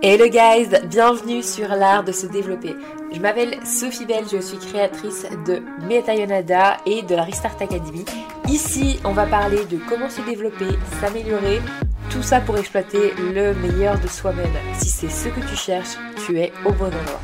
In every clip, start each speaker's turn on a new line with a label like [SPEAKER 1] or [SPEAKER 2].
[SPEAKER 1] Hello guys, bienvenue sur l'art de se développer. Je m'appelle Sophie Bell, je suis créatrice de Metayonada et de la Restart Academy. Ici, on va parler de comment se développer, s'améliorer, tout ça pour exploiter le meilleur de soi-même. Si c'est ce que tu cherches, tu es au bon endroit.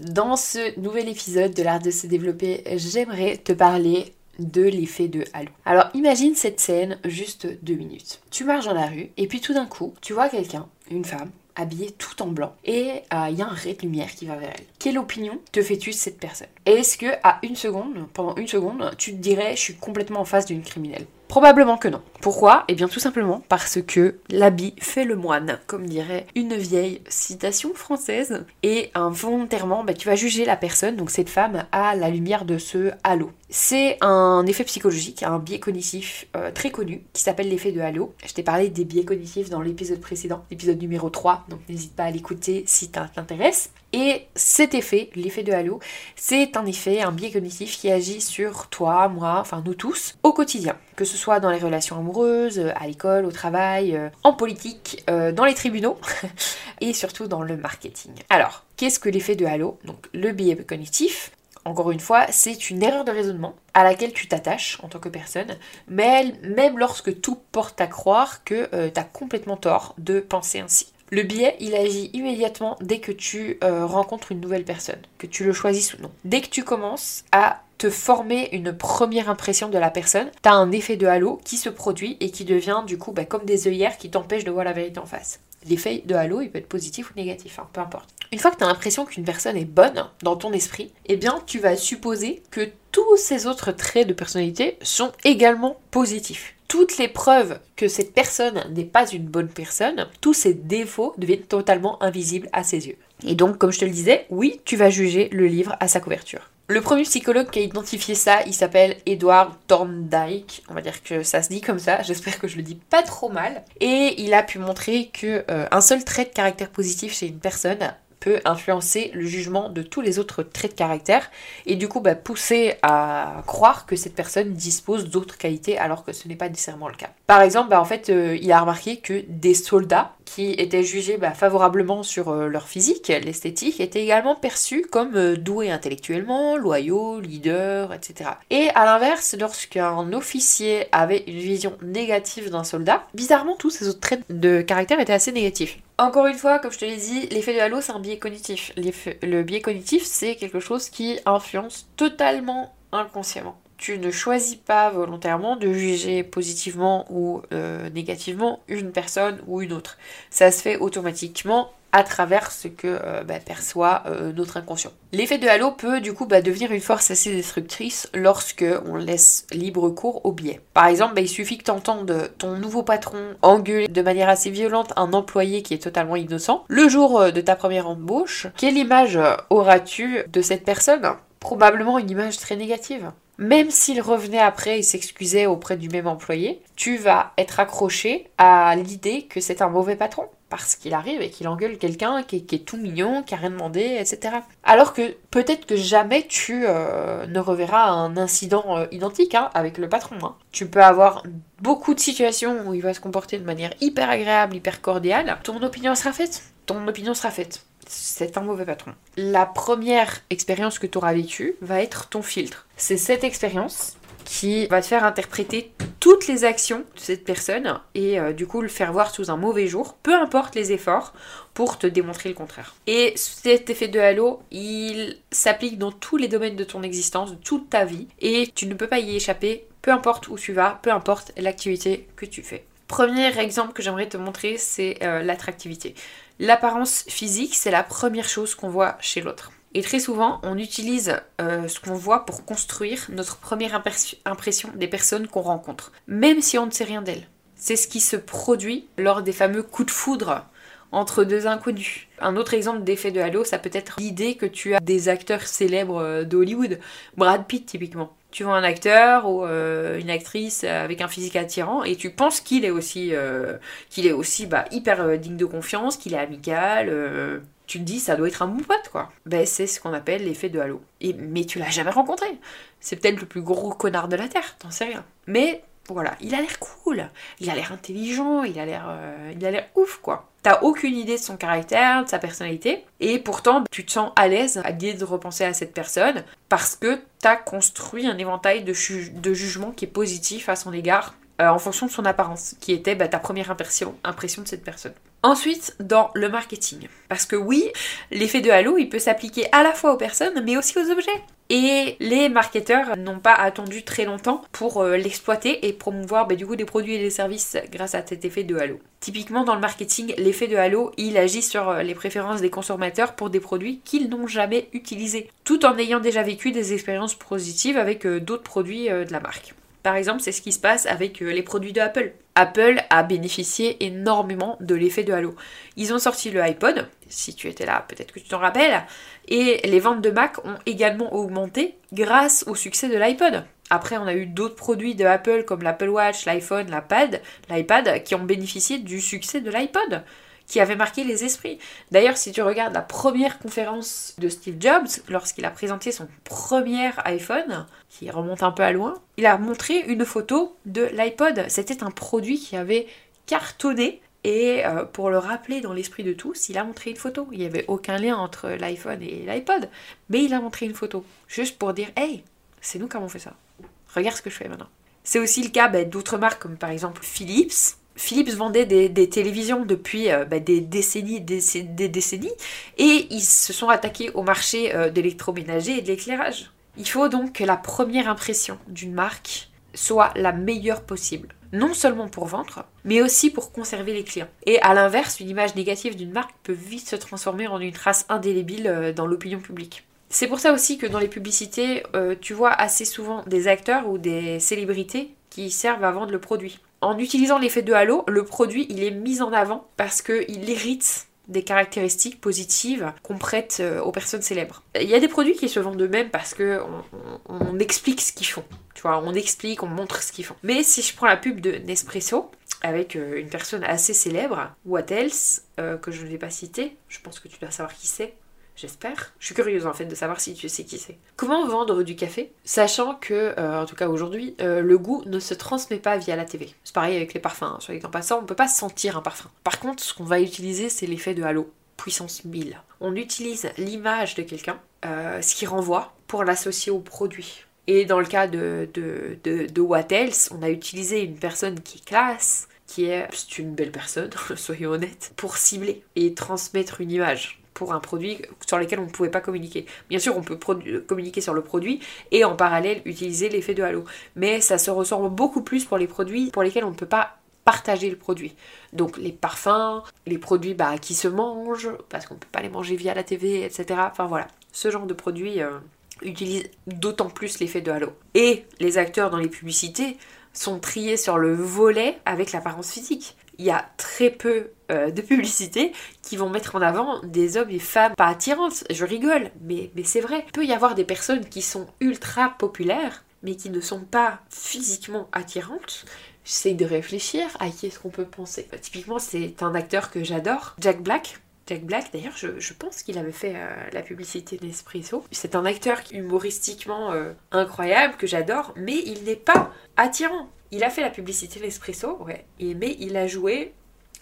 [SPEAKER 1] Dans ce nouvel épisode de l'art de se développer, j'aimerais te parler de l'effet de halo. Alors imagine cette scène juste deux minutes. Tu marches dans la rue et puis tout d'un coup, tu vois quelqu'un, une femme, habillée tout en blanc et euh, il y a un ray de lumière qui va vers elle. Quelle opinion te fais-tu de cette personne? Est-ce que à une seconde, pendant une seconde, tu te dirais je suis complètement en face d'une criminelle? Probablement que non. Pourquoi? Eh bien tout simplement parce que l'habit fait le moine, comme dirait une vieille citation française. Et involontairement, bah, tu vas juger la personne, donc cette femme, à la lumière de ce halo. C'est un effet psychologique, un biais cognitif euh, très connu qui s'appelle l'effet de halo. Je t'ai parlé des biais cognitifs dans l'épisode précédent, l'épisode numéro 3, donc n'hésite pas à l'écouter si ça t'intéresse. Et cet effet, l'effet de halo, c'est un effet, un biais cognitif qui agit sur toi, moi, enfin nous tous, au quotidien. Que ce soit dans les relations amoureuses, à l'école, au travail, euh, en politique, euh, dans les tribunaux et surtout dans le marketing. Alors, qu'est-ce que l'effet de halo? Donc le biais cognitif, encore une fois, c'est une erreur de raisonnement à laquelle tu t'attaches en tant que personne, mais même lorsque tout porte à croire que euh, tu complètement tort de penser ainsi. Le biais, il agit immédiatement dès que tu euh, rencontres une nouvelle personne, que tu le choisisses ou non. Dès que tu commences à te former une première impression de la personne, tu as un effet de halo qui se produit et qui devient du coup bah, comme des œillères qui t'empêchent de voir la vérité en face. L'effet de halo, il peut être positif ou négatif, hein, peu importe. Une fois que tu as l'impression qu'une personne est bonne dans ton esprit, eh bien tu vas supposer que tous ces autres traits de personnalité sont également positifs toutes les preuves que cette personne n'est pas une bonne personne, tous ses défauts deviennent totalement invisibles à ses yeux. Et donc, comme je te le disais, oui, tu vas juger le livre à sa couverture. Le premier psychologue qui a identifié ça, il s'appelle Edward Thorndike. On va dire que ça se dit comme ça. J'espère que je le dis pas trop mal. Et il a pu montrer que euh, un seul trait de caractère positif chez une personne peut influencer le jugement de tous les autres traits de caractère et du coup bah, pousser à croire que cette personne dispose d'autres qualités alors que ce n'est pas nécessairement le cas. Par exemple, bah, en fait, euh, il a remarqué que des soldats qui étaient jugés bah, favorablement sur euh, leur physique, l'esthétique, étaient également perçus comme euh, doués intellectuellement, loyaux, leaders, etc. Et à l'inverse, lorsqu'un officier avait une vision négative d'un soldat, bizarrement tous ces autres traits de caractère étaient assez négatifs. Encore une fois, comme je te l'ai dit, l'effet de halo, c'est un biais cognitif. Le biais cognitif, c'est quelque chose qui influence totalement inconsciemment. Tu ne choisis pas volontairement de juger positivement ou euh, négativement une personne ou une autre. Ça se fait automatiquement à travers ce que euh, bah, perçoit euh, notre inconscient. L'effet de halo peut du coup bah, devenir une force assez destructrice lorsque on laisse libre cours au biais. Par exemple, bah, il suffit que tu entendes ton nouveau patron engueuler de manière assez violente un employé qui est totalement innocent. Le jour euh, de ta première embauche, quelle image auras-tu de cette personne? Probablement une image très négative. Même s'il revenait après et s'excusait auprès du même employé, tu vas être accroché à l'idée que c'est un mauvais patron parce qu'il arrive et qu'il engueule quelqu'un qui, est tout mignon, qui a rien demandé, etc. Alors que peut-être que jamais tu euh, ne reverras un incident euh, identique hein, avec le patron. Hein. Tu peux avoir beaucoup de situations où il va se comporter de manière hyper agréable, hyper cordiale. Ton opinion sera faite. Ton opinion sera faite. C'est un mauvais patron. La première expérience que tu auras vécue va être ton filtre. C'est cette expérience qui va te faire interpréter toutes les actions de cette personne et euh, du coup le faire voir sous un mauvais jour, peu importe les efforts, pour te démontrer le contraire. Et cet effet de halo, il s'applique dans tous les domaines de ton existence, de toute ta vie, et tu ne peux pas y échapper, peu importe où tu vas, peu importe l'activité que tu fais. Premier exemple que j'aimerais te montrer, c'est euh, l'attractivité. L'apparence physique, c'est la première chose qu'on voit chez l'autre. Et très souvent, on utilise euh, ce qu'on voit pour construire notre première impression des personnes qu'on rencontre, même si on ne sait rien d'elles. C'est ce qui se produit lors des fameux coups de foudre entre deux inconnus. Un autre exemple d'effet de halo, ça peut être l'idée que tu as des acteurs célèbres euh, d'Hollywood, Brad Pitt typiquement. Tu vois un acteur ou euh, une actrice avec un physique attirant et tu penses qu'il est aussi, qu'il est aussi bah, hyper digne de confiance, qu'il est amical, tu te dis ça doit être un bon pote quoi. Ben c'est ce qu'on appelle l'effet de halo. Et, mais tu l'as jamais rencontré. C'est peut-être le plus gros connard de la Terre, t'en sais rien. Mais Voilà, il a l'air cool, il a l'air intelligent, il a l'air euh, il a l'air ouf quoi. T'as aucune idée de son caractère, de sa personnalité, et pourtant tu te sens à l'aise à l'idée de repenser à cette personne parce que t'as construit un éventail de, jugements qui est positif à son égard euh, en fonction de son apparence, qui était bah, ta première impression de cette personne. Ensuite, dans le marketing. Parce que oui, l'effet de halo, il peut s'appliquer à la fois aux personnes, mais aussi aux objets. Et les marketeurs n'ont pas attendu très longtemps pour euh, l'exploiter et promouvoir bah, du coup des produits et des services grâce à cet effet de halo. Typiquement dans le marketing, l'effet de halo, il agit sur euh, les préférences des consommateurs pour des produits qu'ils n'ont jamais utilisés, tout en ayant déjà vécu des expériences positives avec d'autres produits de la marque. Par exemple, c'est ce qui se passe avec euh, les produits de Apple. Apple a bénéficié énormément de l'effet de halo. Ils ont sorti le iPod, si tu étais là, peut-être que tu t'en rappelles, et les ventes de Mac ont également augmenté grâce au succès de l'iPod. Après, on a eu d'autres produits de Apple comme l'Apple Watch, l'iPhone, l'iPad, l'iPad qui ont bénéficié du succès de l'iPod qui avait marqué les esprits. D'ailleurs, si tu regardes la première conférence de Steve Jobs, lorsqu'il a présenté son premier iPhone, qui remonte un peu à loin, il a montré une photo de l'iPod. C'était un produit qui avait cartonné. Et euh, pour le rappeler dans l'esprit de tous, il a montré une photo. Il n'y avait aucun lien entre l'iPhone et l'iPod. Mais il a montré une photo. Juste pour dire, hey, c'est nous qui avons fait ça. Regarde ce que je fais maintenant. C'est aussi le cas ben, d'autres marques comme par exemple Philips, Philips vendait des, télévisions depuis euh, bah, des décennies, et ils se sont attaqués au marché euh, d'électroménager et de l'éclairage. Il faut donc que la première impression d'une marque soit la meilleure possible. Non seulement pour vendre, mais aussi pour conserver les clients. Et à l'inverse, une image négative d'une marque peut vite se transformer en une trace indélébile euh, dans l'opinion publique. C'est pour ça aussi que dans les publicités, tu vois assez souvent des acteurs ou des célébrités qui servent à vendre le produit en utilisant l'effet de halo, le produit il est mis en avant parce qu'il hérite des caractéristiques positives qu'on prête euh, aux personnes célèbres. Il y a des produits qui se vendent d'eux-mêmes parce que on, explique ce qu'ils font. Tu vois, on explique, on montre ce qu'ils font. Mais si je prends la pub de Nespresso, avec euh, une personne assez célèbre, What Else, euh, que je ne vais pas citer, je pense que tu dois savoir qui c'est, J'espère. Je suis curieuse en fait de savoir si tu sais qui c'est. Comment vendre du café Sachant que, euh, en tout cas aujourd'hui, euh, le goût ne se transmet pas via la TV. C'est pareil avec les parfums. Hein. Sur les temps passants, on ne peut pas sentir un parfum. Par contre, ce qu'on va utiliser, c'est l'effet de halo, puissance 1000. On utilise l'image de quelqu'un, euh, ce qui renvoie, pour l'associer au produit. Et dans le cas de, de, de, de What Else, on a utilisé une personne qui est classe, qui est, c'est une belle personne, soyons honnêtes, pour cibler et transmettre une image pour un produit sur lequel on ne pouvait pas communiquer. Bien sûr, on peut communiquer sur le produit et en parallèle utiliser l'effet de halo. Mais ça se ressort beaucoup plus pour les produits pour lesquels on ne peut pas partager le produit. Donc les parfums, les produits bah, qui se mangent, parce qu'on ne peut pas les manger via la TV, etc. Enfin voilà, ce genre de produits euh, utilisent d'autant plus l'effet de halo. Et les acteurs dans les publicités sont triés sur le volet avec l'apparence physique il y a très peu euh, de publicités qui vont mettre en avant des hommes et femmes pas attirantes. Je rigole, mais, c'est vrai. Il peut y avoir des personnes qui sont ultra populaires, mais qui ne sont pas physiquement attirantes. J'essaie de réfléchir à qui est-ce qu'on peut penser. Bah, typiquement, c'est un acteur que j'adore, Jack Black. Jack Black, d'ailleurs, je, pense qu'il avait fait euh, la publicité Nespresso. C'est un acteur humoristiquement euh, incroyable que j'adore, mais il n'est pas attirant. Il a fait la publicité Nespresso, ouais, mais il a joué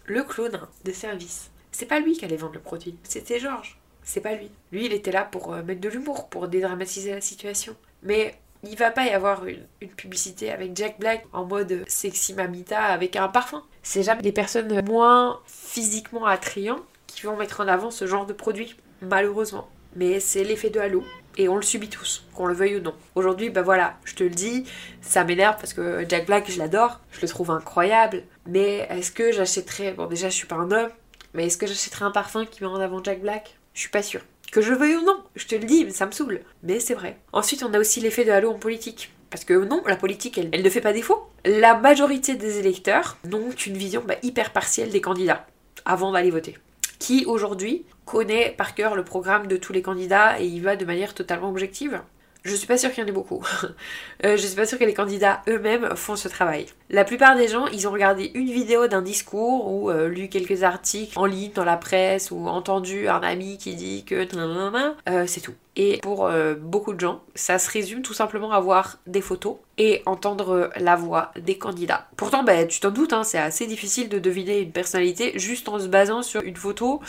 [SPEAKER 1] le clown de service. C'est pas lui qui allait vendre le produit, c'était Georges. C'est pas lui. Lui, il était là pour euh, mettre de l'humour, pour dédramatiser la situation. Mais il va pas y avoir une, publicité avec Jack Black en mode sexy mamita avec un parfum. C'est jamais des personnes moins physiquement attrayantes qui vont mettre en avant ce genre de produit, malheureusement. Mais c'est l'effet de halo et on le subit tous, qu'on le veuille ou non. Aujourd'hui, bah voilà, je te le dis, ça m'énerve parce que Jack Black, je l'adore, je le trouve incroyable, mais est-ce que j'achèterais, bon déjà je suis pas un homme, mais est-ce que j'achèterais un parfum qui met en avant Jack Black? Je suis pas sûre. Que je le veuille ou non, je te le dis, mais ça me saoule. Mais c'est vrai. Ensuite, on a aussi l'effet de halo en politique. Parce que non, la politique, elle, ne fait pas défaut. La majorité des électeurs n'ont qu'une vision bah, hyper partielle des candidats avant d'aller voter. Qui aujourd'hui connaît par cœur le programme de tous les candidats et il va de manière totalement objective. Je suis pas sûre qu'il y en ait beaucoup. Euh, je suis pas sûre que les candidats eux-mêmes font ce travail. La plupart des gens, ils ont regardé une vidéo d'un discours ou euh, lu quelques articles en ligne dans la presse ou entendu un ami qui dit que euh, c'est tout. Et pour euh, beaucoup de gens, ça se résume tout simplement à voir des photos et entendre la voix des candidats. Pourtant, bah, tu t'en doutes, hein, c'est assez difficile de deviner une personnalité juste en se basant sur une photo,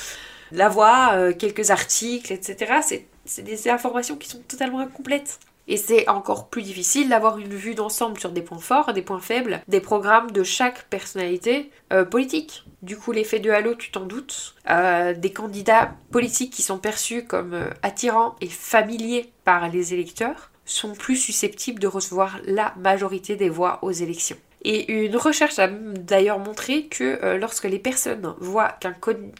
[SPEAKER 1] la voix, euh, quelques articles, etc. C'est des informations qui sont totalement incomplètes. Et c'est encore plus difficile d'avoir une vue d'ensemble sur des points forts, des points faibles, des programmes de chaque personnalité euh, politique. Du coup, l'effet de halo, tu t'en doutes. Euh, des candidats politiques qui sont perçus comme euh, attirants et familiers par les électeurs sont plus susceptibles de recevoir la majorité des voix aux élections. Et une recherche a d'ailleurs montré que euh, lorsque les personnes voient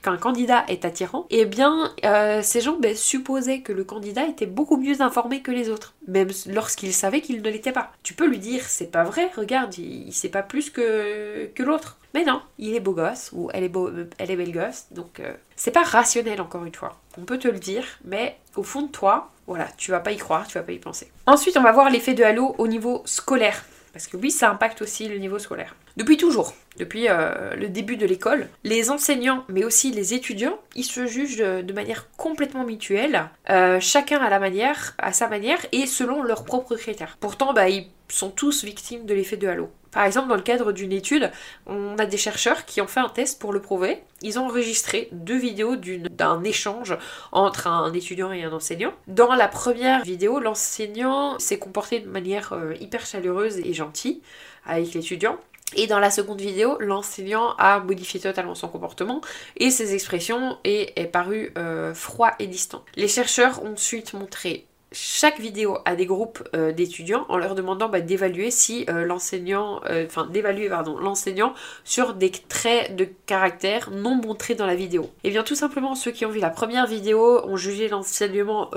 [SPEAKER 1] qu'un candidat est attirant, eh bien euh, ces gens ben, supposaient que le candidat était beaucoup mieux informé que les autres, même lorsqu'ils savaient qu'il ne l'était pas. Tu peux lui dire c'est pas vrai, regarde, il, sait pas plus que, l'autre. Mais non, il est beau gosse ou elle est, beau, elle est belle gosse, donc euh, c'est pas rationnel encore une fois. On peut te le dire, mais au fond de toi, voilà, tu vas pas y croire, tu vas pas y penser. Ensuite, on va voir l'effet de halo au niveau scolaire. Parce que oui, ça impacte aussi le niveau scolaire. Depuis toujours, depuis euh, le début de l'école, les enseignants, mais aussi les étudiants, ils se jugent de, manière complètement mutuelle, euh, chacun à la manière, à sa manière et selon leurs propres critères. Pourtant, bah, ils sont tous victimes de l'effet de halo. Par exemple, dans le cadre d'une étude, on a des chercheurs qui ont fait un test pour le prouver. Ils ont enregistré deux vidéos d'un échange entre un étudiant et un enseignant. Dans la première vidéo, l'enseignant s'est comporté de manière euh, hyper chaleureuse et gentille avec l'étudiant. Et dans la seconde vidéo, l'enseignant a modifié totalement son comportement et ses expressions et est paru euh, froid et distant. Les chercheurs ont ensuite montré chaque vidéo à des groupes euh, d'étudiants en leur demandant bah, d'évaluer si euh, l'enseignant, euh, enfin d'évaluer pardon l'enseignant sur des traits de caractère non montrés dans la vidéo. Et bien tout simplement ceux qui ont vu la première vidéo ont jugé l'enseignement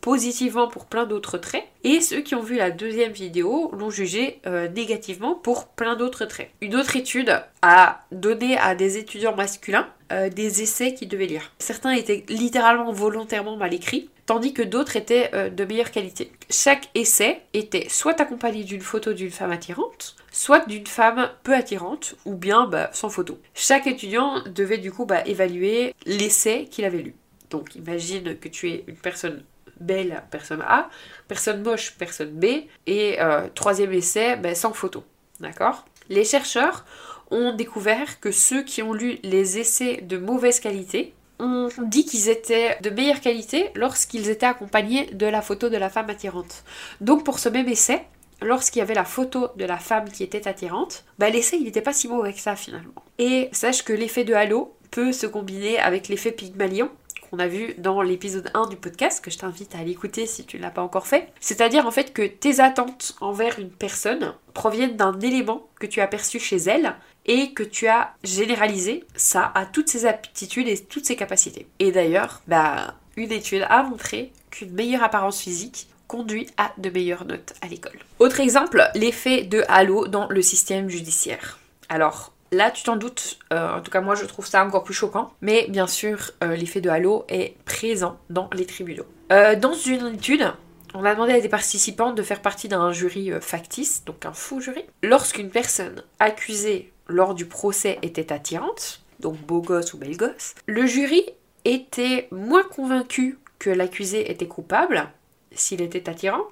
[SPEAKER 1] positivement pour plein d'autres traits et ceux qui ont vu la deuxième vidéo l'ont jugé négativement pour plein d'autres traits. Une autre étude a donné à des étudiants masculins des essais qu'ils devaient lire. Certains étaient littéralement volontairement mal écrits tandis que d'autres étaient euh, de meilleure qualité. Chaque essai était soit accompagné d'une photo d'une femme attirante, soit d'une femme peu attirante, ou bien bah, sans photo. Chaque étudiant devait du coup bah, évaluer l'essai qu'il avait lu. Donc imagine que tu es une personne belle, personne A, personne moche, personne B, et euh, troisième essai, bah, sans photo. D'accord? Les chercheurs ont découvert que ceux qui ont lu les essais de mauvaise qualité, on dit qu'ils étaient de meilleure qualité lorsqu'ils étaient accompagnés de la photo de la femme attirante. Donc pour ce même essai, lorsqu'il y avait la photo de la femme qui était attirante, bah l'essai il n'était pas si mauvais que ça finalement. Et sache que l'effet de halo peut se combiner avec l'effet Pygmalion qu'on a vu dans l'épisode 1 du podcast, que je t'invite à l'écouter si tu ne l'as pas encore fait. C'est-à-dire en fait que tes attentes envers une personne proviennent d'un élément que tu as perçu chez elle et que tu as généralisé ça à toutes ses aptitudes et toutes ses capacités. Et d'ailleurs, bah, une étude a montré qu'une meilleure apparence physique conduit à de meilleures notes à l'école. Autre exemple, l'effet de halo dans le système judiciaire. Alors, Là, tu t'en doutes, euh, en tout cas moi je trouve ça encore plus choquant, mais bien sûr, euh, l'effet de halo est présent dans les tribunaux. Euh, dans une étude, on a demandé à des participants de faire partie d'un jury factice, donc un faux jury. Lorsqu'une personne accusée lors du procès était attirante, donc beau gosse ou belle gosse, le jury était moins convaincu que l'accusé était coupable, s'il était attirant,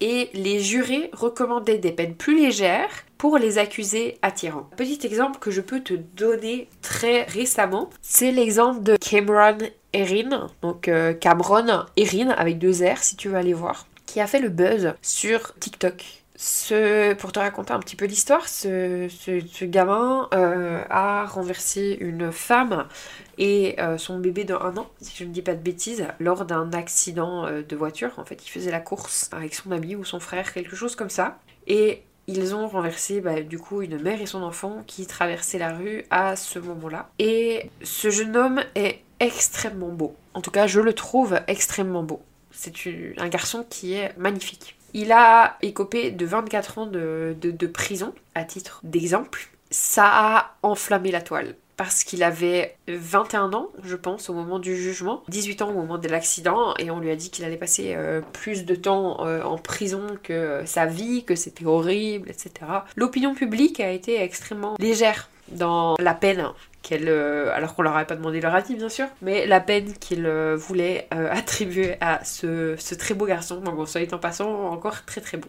[SPEAKER 1] et les jurés recommandaient des peines plus légères pour les accusés attirants. Petit exemple que je peux te donner très récemment, c'est l'exemple de Cameron Erin, donc euh, Cameron Erin avec deux R si tu veux aller voir, qui a fait le buzz sur TikTok. Pour te raconter un petit peu l'histoire, ce, gamin euh, a renversé une femme et euh, son bébé de an, si je ne dis pas de bêtises, lors d'un accident euh, de voiture. En fait, il faisait la course avec son ami ou son frère, quelque chose comme ça. Et ils ont renversé bah, du coup une mère et son enfant qui traversaient la rue à ce moment-là. Et ce jeune homme est extrêmement beau. En tout cas, je le trouve extrêmement beau. C'est un garçon qui est magnifique. Il a écopé de 24 ans de, prison, à titre d'exemple. Ça a enflammé la toile parce qu'il avait 21 ans, je pense, au moment du jugement, 18 ans au moment de l'accident, et on lui a dit qu'il allait passer euh, plus de temps euh, en prison que sa vie, que c'était horrible, etc. L'opinion publique a été extrêmement légère dans la peine qu'elle, euh, alors qu'on leur avait pas demandé leur avis bien sûr, mais la peine qu'il euh, voulait euh, attribuer à ce, très beau garçon. Donc bon, soit en passant, encore très très beau.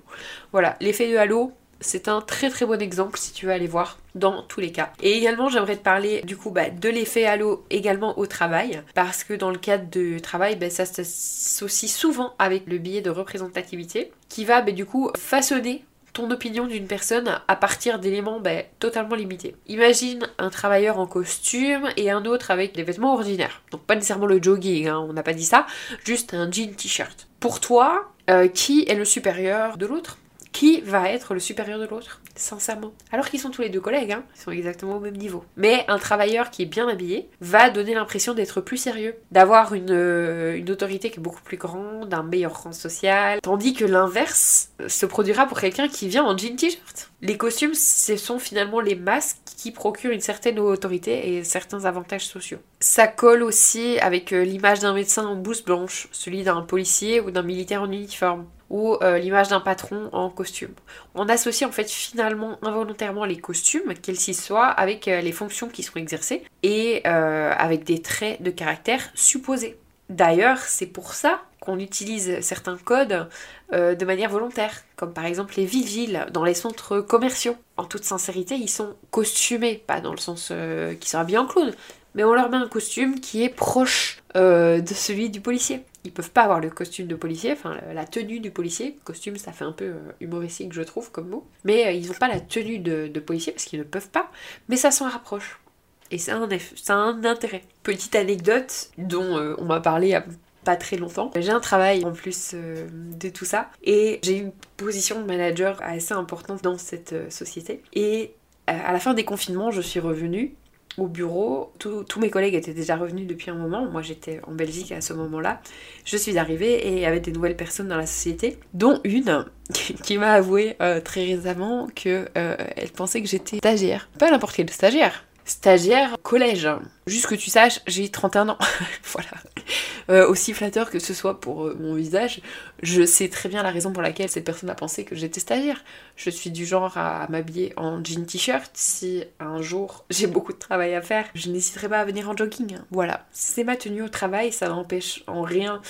[SPEAKER 1] Voilà, l'effet de halo, c'est un très très bon exemple si tu veux aller voir dans tous les cas. Et également j'aimerais te parler du coup bah, de l'effet halo également au travail parce que dans le cadre du travail bah, ça s'associe souvent avec le biais de représentativité qui va bah, du coup façonner ton opinion d'une personne à partir d'éléments ben, totalement limités. Imagine un travailleur en costume et un autre avec des vêtements ordinaires. Donc pas nécessairement le jogging, hein, on n'a pas dit ça, juste un jean t-shirt. Pour toi, euh, qui est le supérieur de l'autre? Qui va être le supérieur de l'autre? Sincèrement. Alors qu'ils sont tous les deux collègues, hein, ils sont exactement au même niveau. Mais un travailleur qui est bien habillé va donner l'impression d'être plus sérieux, d'avoir une, euh, une, autorité qui est beaucoup plus grande, un meilleur rang social, tandis que l'inverse se produira pour quelqu'un qui vient en jean t-shirt. Les costumes, ce sont finalement les masques qui procurent une certaine autorité et certains avantages sociaux. Ça colle aussi avec euh, l'image d'un médecin en blouse blanche, celui d'un policier ou d'un militaire en uniforme ou euh, l'image d'un patron en costume. On associe en fait finalement involontairement les costumes, qu'ils s'y soient, avec euh, les fonctions qui sont exercées et euh, avec des traits de caractère supposés. D'ailleurs, c'est pour ça qu'on utilise certains codes de manière volontaire, comme par exemple les villes dans les centres commerciaux. En toute sincérité, ils sont costumés, pas dans le sens qu'ils sont habillés en clown, mais on leur met un costume qui est proche de celui du policier ils peuvent pas avoir le costume de policier, enfin la tenue du policier. Costume, ça fait un peu euh, humoristique, je trouve, comme mot. Mais euh, ils n'ont pas la tenue de, policier parce qu'ils ne peuvent pas. Mais ça s'en rapproche. Et c'est un, un intérêt. Petite anecdote dont euh, on m'a parlé a pas très longtemps. J'ai un travail en plus de tout ça. Et j'ai une position de manager assez importante dans cette société. Et à la fin des confinements, je suis revenue au bureau. tous mes collègues étaient déjà revenus depuis un moment. Moi, j'étais en Belgique à ce moment-là. Je suis arrivée et il y avait des nouvelles personnes dans la société, dont une qui m'a avoué euh, très récemment que euh, elle pensait que j'étais stagiaire. Pas n'importe quel stagiaire, stagiaire collège. Juste que tu saches, j'ai 31 ans. voilà. Euh, aussi flatteur que ce soit pour euh, mon visage, je sais très bien la raison pour laquelle cette personne a pensé que j'étais stagiaire. Je suis du genre à, m'habiller en jean t-shirt. Si un jour j'ai beaucoup de travail à faire, je n'hésiterai pas à venir en jogging. Voilà. C'est ma tenue au travail, ça n'empêche en rien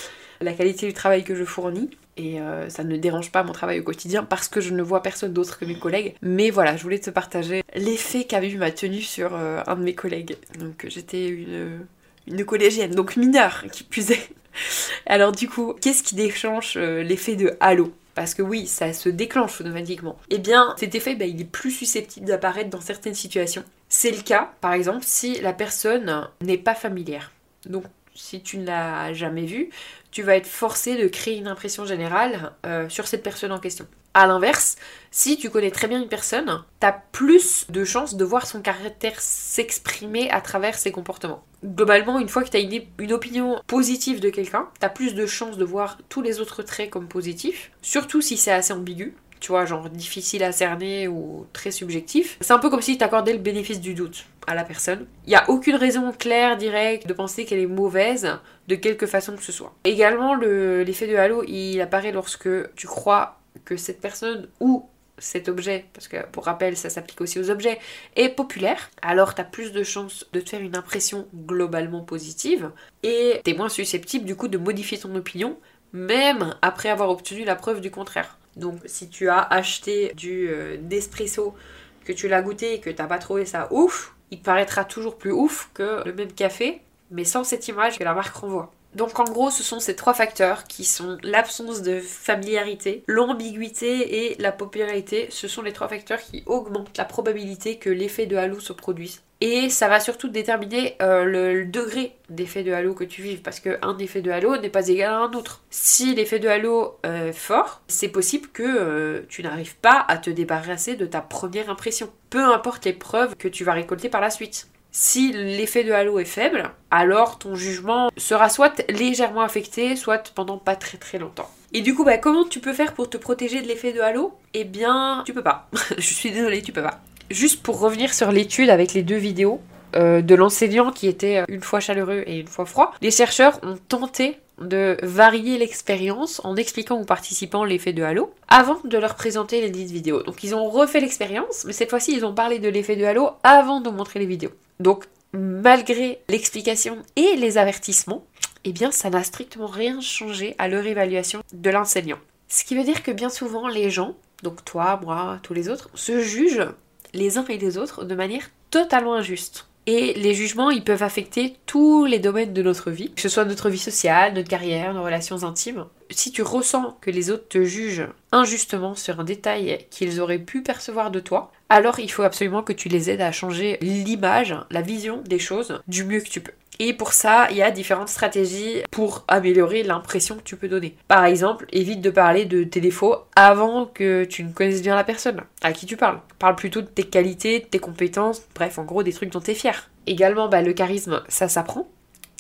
[SPEAKER 1] la qualité du travail que je fournis et euh, ça ne dérange pas mon travail au quotidien parce que je ne vois personne d'autre que mes collègues. Mais voilà, je voulais te partager l'effet qu'avait eu ma tenue sur euh, un de mes collègues. Donc j'étais une, une collégienne, donc mineure qui puisait. Alors du coup, qu'est-ce qui déclenche euh, l'effet de halo? Parce que oui, ça se déclenche automatiquement. Eh bien, cet effet, bah, il est plus susceptible d'apparaître dans certaines situations. C'est le cas, par exemple, si la personne n'est pas familière. Donc, si tu ne l'as jamais vue, tu vas être forcé de créer une impression générale euh, sur cette personne en question. A l'inverse, si tu connais très bien une personne, t'as plus de chances de voir son caractère s'exprimer à travers ses comportements. Globalement, une fois que t'as une, une opinion positive de quelqu'un, t'as plus de chances de voir tous les autres traits comme positifs, surtout si c'est assez ambigu tu vois, genre difficile à cerner ou très subjectif. C'est un peu comme si tu accordais le bénéfice du doute à la personne. Il n'y a aucune raison claire, directe, de penser qu'elle est mauvaise de quelque façon que ce soit. Également, l'effet de halo, il apparaît lorsque tu crois que cette personne ou cet objet, parce que pour rappel ça s'applique aussi aux objets, est populaire, alors tu as plus de chances de te faire une impression globalement positive et tu es moins susceptible du coup de modifier ton opinion, même après avoir obtenu la preuve du contraire. Donc si tu as acheté du euh, que tu l'as goûté et que t'as pas trouvé ça ouf, il paraîtra toujours plus ouf que le même café, mais sans cette image que la marque renvoie. Donc en gros, ce sont ces trois facteurs qui sont l'absence de familiarité, l'ambiguïté et la popularité. Ce sont les trois facteurs qui augmentent la probabilité que l'effet de halo se produise. Et ça va surtout déterminer euh, le, degré d'effet de halo que tu vives, parce qu'un effet de halo n'est pas égal à un autre. Si l'effet de halo est fort, c'est possible que euh, tu n'arrives pas à te débarrasser de ta première impression, peu importe les preuves que tu vas récolter par la suite. Si l'effet de halo est faible, alors ton jugement sera soit légèrement affecté, soit pendant pas très très longtemps. Et du coup, bah, comment tu peux faire pour te protéger de l'effet de halo? Eh bien, tu peux pas. Je suis désolée, tu peux pas. Juste pour revenir sur l'étude avec les deux vidéos euh, de l'enseignant qui était une fois chaleureux et une fois froid, les chercheurs ont tenté de varier l'expérience en expliquant aux participants l'effet de halo avant de leur présenter les 10 vidéos. Donc ils ont refait l'expérience, mais cette fois-ci ils ont parlé de l'effet de halo avant de montrer les vidéos. Donc malgré l'explication et les avertissements, eh bien ça n'a strictement rien changé à leur évaluation de l'enseignant. Ce qui veut dire que bien souvent les gens, donc toi, moi, tous les autres, se jugent les uns et les autres de manière totalement injuste. Et les jugements, ils peuvent affecter tous les domaines de notre vie, que ce soit notre vie sociale, notre carrière, nos relations intimes. Si tu ressens que les autres te jugent injustement sur un détail qu'ils auraient pu percevoir de toi, alors il faut absolument que tu les aides à changer l'image, la vision des choses du mieux que tu peux. Et pour ça, il y a différentes stratégies pour améliorer l'impression que tu peux donner. Par exemple, évite de parler de tes défauts avant que tu ne connaisses bien la personne à qui tu parles. Parle plutôt de tes qualités, de tes compétences, bref, en gros, des trucs dont tu es fier. Également, bah, le charisme, ça s'apprend.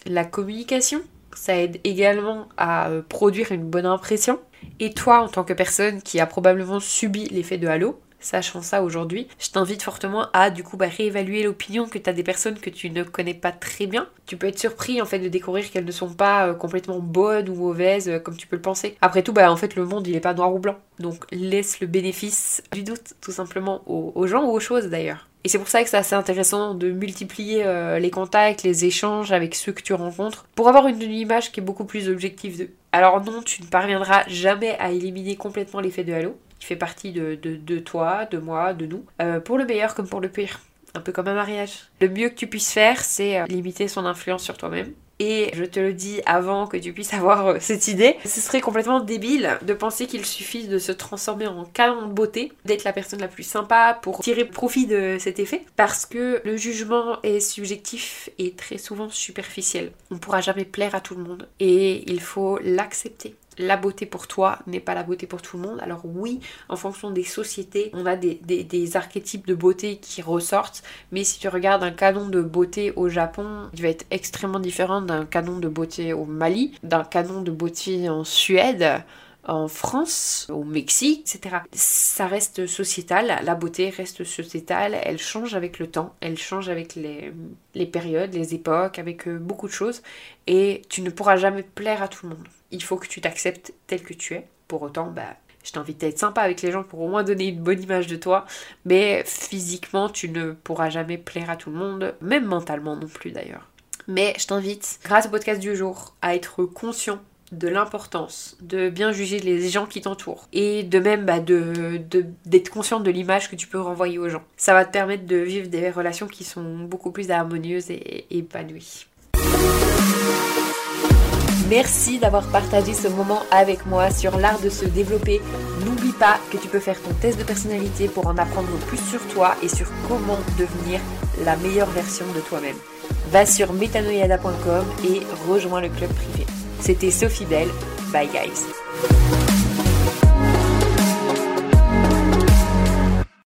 [SPEAKER 1] La communication, ça aide également à euh, produire une bonne impression. Et toi, en tant que personne qui a probablement subi l'effet de halo, sachant ça aujourd'hui, je t'invite fortement à du coup bah, réévaluer l'opinion que tu as des personnes que tu ne connais pas très bien. Tu peux être surpris en fait de découvrir qu'elles ne sont pas euh, complètement bonnes ou mauvaises euh, comme tu peux le penser. Après tout, bah en fait le monde il est pas noir ou blanc. Donc laisse le bénéfice du doute tout simplement aux, gens ou aux choses d'ailleurs. Et c'est pour ça que c'est assez intéressant de multiplier euh, les contacts, les échanges avec ceux que tu rencontres pour avoir une, une image qui est beaucoup plus objective d'eux. Alors non, tu ne parviendras jamais à éliminer complètement l'effet de halo, qui fait partie de, de, toi, de moi, de nous, euh, pour le meilleur comme pour le pire. Un peu comme un mariage. Le mieux que tu puisses faire, c'est euh, limiter son influence sur toi-même. Et je te le dis avant que tu puisses avoir euh, cette idée, ce serait complètement débile de penser qu'il suffit de se transformer en canon de beauté, d'être la personne la plus sympa pour tirer profit de cet effet, parce que le jugement est subjectif et très souvent superficiel. On ne pourra jamais plaire à tout le monde et il faut l'accepter la beauté pour toi n'est pas la beauté pour tout le monde. Alors oui, en fonction des sociétés, on a des, archétypes de beauté qui ressortent, mais si tu regardes un canon de beauté au Japon, il va être extrêmement différent d'un canon de beauté au Mali, d'un canon de beauté en Suède en France, au Mexique, etc. Ça reste sociétal, la beauté reste sociétale, elle change avec le temps, elle change avec les, périodes, les époques, avec euh, beaucoup de choses, et tu ne pourras jamais plaire à tout le monde il faut que tu t'acceptes tel que tu es. Pour autant, bah, je t'invite à être sympa avec les gens pour au moins donner une bonne image de toi. Mais physiquement, tu ne pourras jamais plaire à tout le monde, même mentalement non plus d'ailleurs. Mais je t'invite, grâce au podcast du jour, à être conscient de l'importance de bien juger les gens qui t'entourent et de même bah, d'être conscient de l'image que tu peux renvoyer aux gens. Ça va te permettre de vivre des relations qui sont beaucoup plus harmonieuses et épanouies. Merci d'avoir partagé ce moment avec moi sur l'art de se développer. N'oublie pas que tu peux faire ton test de personnalité pour en apprendre plus sur toi et sur comment devenir la meilleure version de toi-même. Va sur metanoyada.com et rejoins le club privé. C'était Sophie Belle. Bye guys.